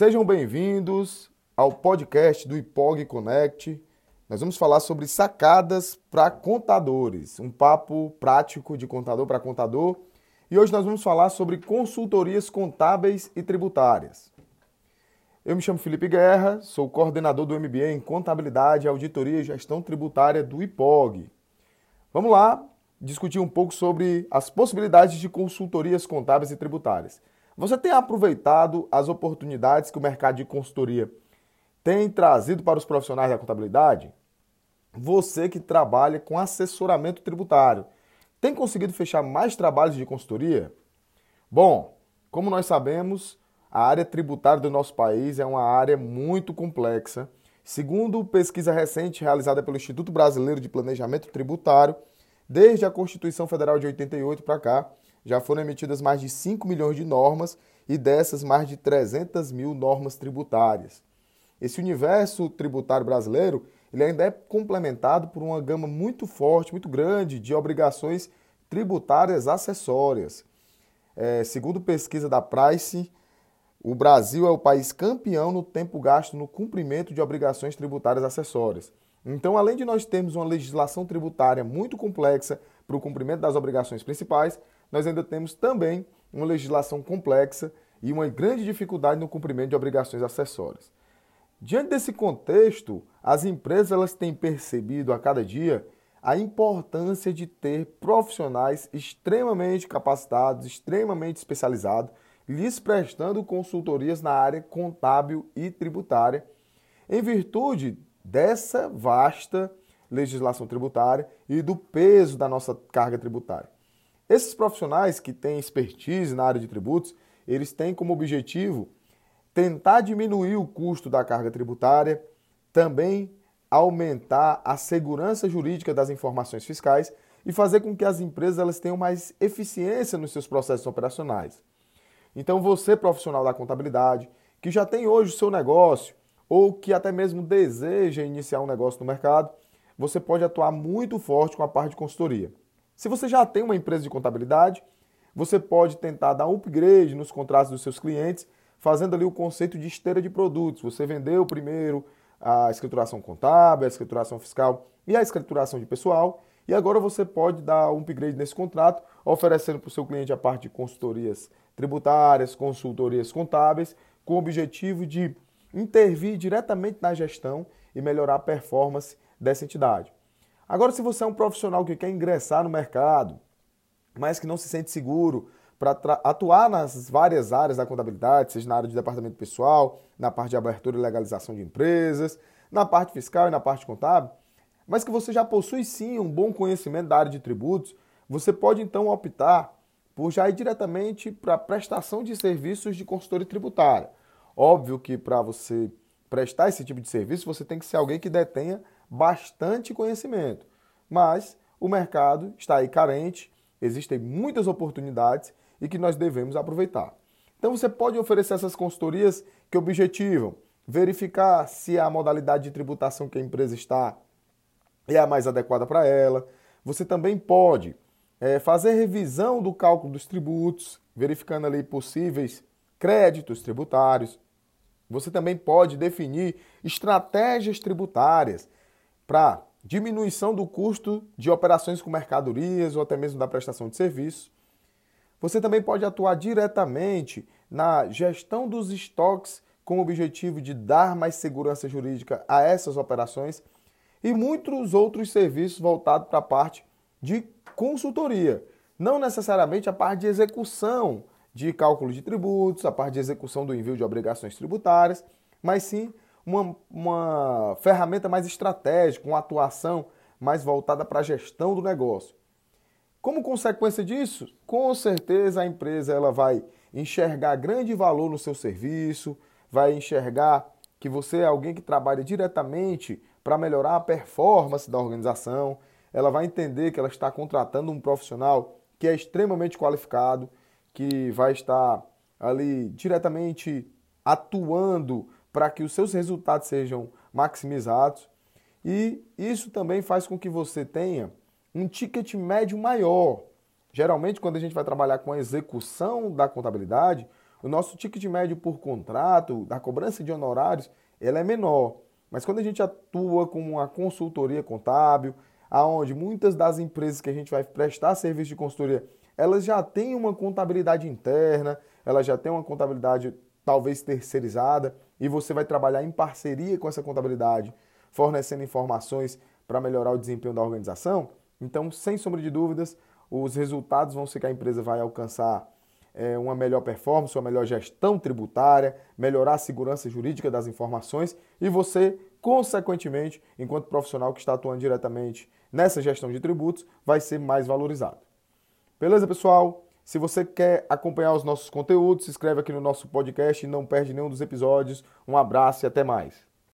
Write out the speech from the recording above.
Sejam bem-vindos ao podcast do IPOG Connect. Nós vamos falar sobre sacadas para contadores, um papo prático de contador para contador. E hoje nós vamos falar sobre consultorias contábeis e tributárias. Eu me chamo Felipe Guerra, sou coordenador do MBA em Contabilidade, Auditoria e Gestão Tributária do IPOG. Vamos lá discutir um pouco sobre as possibilidades de consultorias contábeis e tributárias. Você tem aproveitado as oportunidades que o mercado de consultoria tem trazido para os profissionais da contabilidade? Você que trabalha com assessoramento tributário, tem conseguido fechar mais trabalhos de consultoria? Bom, como nós sabemos, a área tributária do nosso país é uma área muito complexa. Segundo pesquisa recente realizada pelo Instituto Brasileiro de Planejamento Tributário, desde a Constituição Federal de 88 para cá, já foram emitidas mais de 5 milhões de normas e dessas mais de 300 mil normas tributárias. Esse universo tributário brasileiro ele ainda é complementado por uma gama muito forte, muito grande de obrigações tributárias acessórias. É, segundo pesquisa da Price, o Brasil é o país campeão no tempo gasto no cumprimento de obrigações tributárias acessórias. Então, além de nós termos uma legislação tributária muito complexa para o cumprimento das obrigações principais, nós ainda temos também uma legislação complexa e uma grande dificuldade no cumprimento de obrigações acessórias. Diante desse contexto, as empresas elas têm percebido a cada dia a importância de ter profissionais extremamente capacitados, extremamente especializados lhes prestando consultorias na área contábil e tributária, em virtude dessa vasta legislação tributária e do peso da nossa carga tributária. Esses profissionais que têm expertise na área de tributos, eles têm como objetivo tentar diminuir o custo da carga tributária, também aumentar a segurança jurídica das informações fiscais e fazer com que as empresas elas tenham mais eficiência nos seus processos operacionais. Então, você, profissional da contabilidade, que já tem hoje o seu negócio ou que até mesmo deseja iniciar um negócio no mercado, você pode atuar muito forte com a parte de consultoria. Se você já tem uma empresa de contabilidade, você pode tentar dar um upgrade nos contratos dos seus clientes, fazendo ali o conceito de esteira de produtos. Você vendeu primeiro a escrituração contábil, a escrituração fiscal e a escrituração de pessoal, e agora você pode dar um upgrade nesse contrato, oferecendo para o seu cliente a parte de consultorias tributárias, consultorias contábeis, com o objetivo de intervir diretamente na gestão e melhorar a performance dessa entidade. Agora, se você é um profissional que quer ingressar no mercado, mas que não se sente seguro para atuar nas várias áreas da contabilidade, seja na área de departamento pessoal, na parte de abertura e legalização de empresas, na parte fiscal e na parte contábil, mas que você já possui sim um bom conhecimento da área de tributos, você pode então optar por já ir diretamente para a prestação de serviços de consultoria tributária. Óbvio que para você prestar esse tipo de serviço, você tem que ser alguém que detenha bastante conhecimento. Mas o mercado está aí carente, existem muitas oportunidades e que nós devemos aproveitar. Então você pode oferecer essas consultorias que objetivam verificar se a modalidade de tributação que a empresa está é a mais adequada para ela. Você também pode é, fazer revisão do cálculo dos tributos, verificando ali possíveis créditos tributários. Você também pode definir estratégias tributárias para diminuição do custo de operações com mercadorias ou até mesmo da prestação de serviços. Você também pode atuar diretamente na gestão dos estoques com o objetivo de dar mais segurança jurídica a essas operações e muitos outros serviços voltados para a parte de consultoria. Não necessariamente a parte de execução de cálculo de tributos, a parte de execução do envio de obrigações tributárias, mas sim uma, uma ferramenta mais estratégica, uma atuação mais voltada para a gestão do negócio. Como consequência disso, com certeza a empresa ela vai enxergar grande valor no seu serviço, vai enxergar que você é alguém que trabalha diretamente para melhorar a performance da organização, ela vai entender que ela está contratando um profissional que é extremamente qualificado, que vai estar ali diretamente atuando para que os seus resultados sejam maximizados. E isso também faz com que você tenha um ticket médio maior. Geralmente, quando a gente vai trabalhar com a execução da contabilidade, o nosso ticket médio por contrato, da cobrança de honorários, é menor. Mas quando a gente atua com uma consultoria contábil, aonde muitas das empresas que a gente vai prestar serviço de consultoria, elas já têm uma contabilidade interna, elas já têm uma contabilidade talvez terceirizada, e você vai trabalhar em parceria com essa contabilidade, fornecendo informações para melhorar o desempenho da organização. Então, sem sombra de dúvidas, os resultados vão ser que a empresa vai alcançar é, uma melhor performance, uma melhor gestão tributária, melhorar a segurança jurídica das informações e você, consequentemente, enquanto profissional que está atuando diretamente nessa gestão de tributos, vai ser mais valorizado. Beleza, pessoal? Se você quer acompanhar os nossos conteúdos, se inscreve aqui no nosso podcast e não perde nenhum dos episódios. Um abraço e até mais.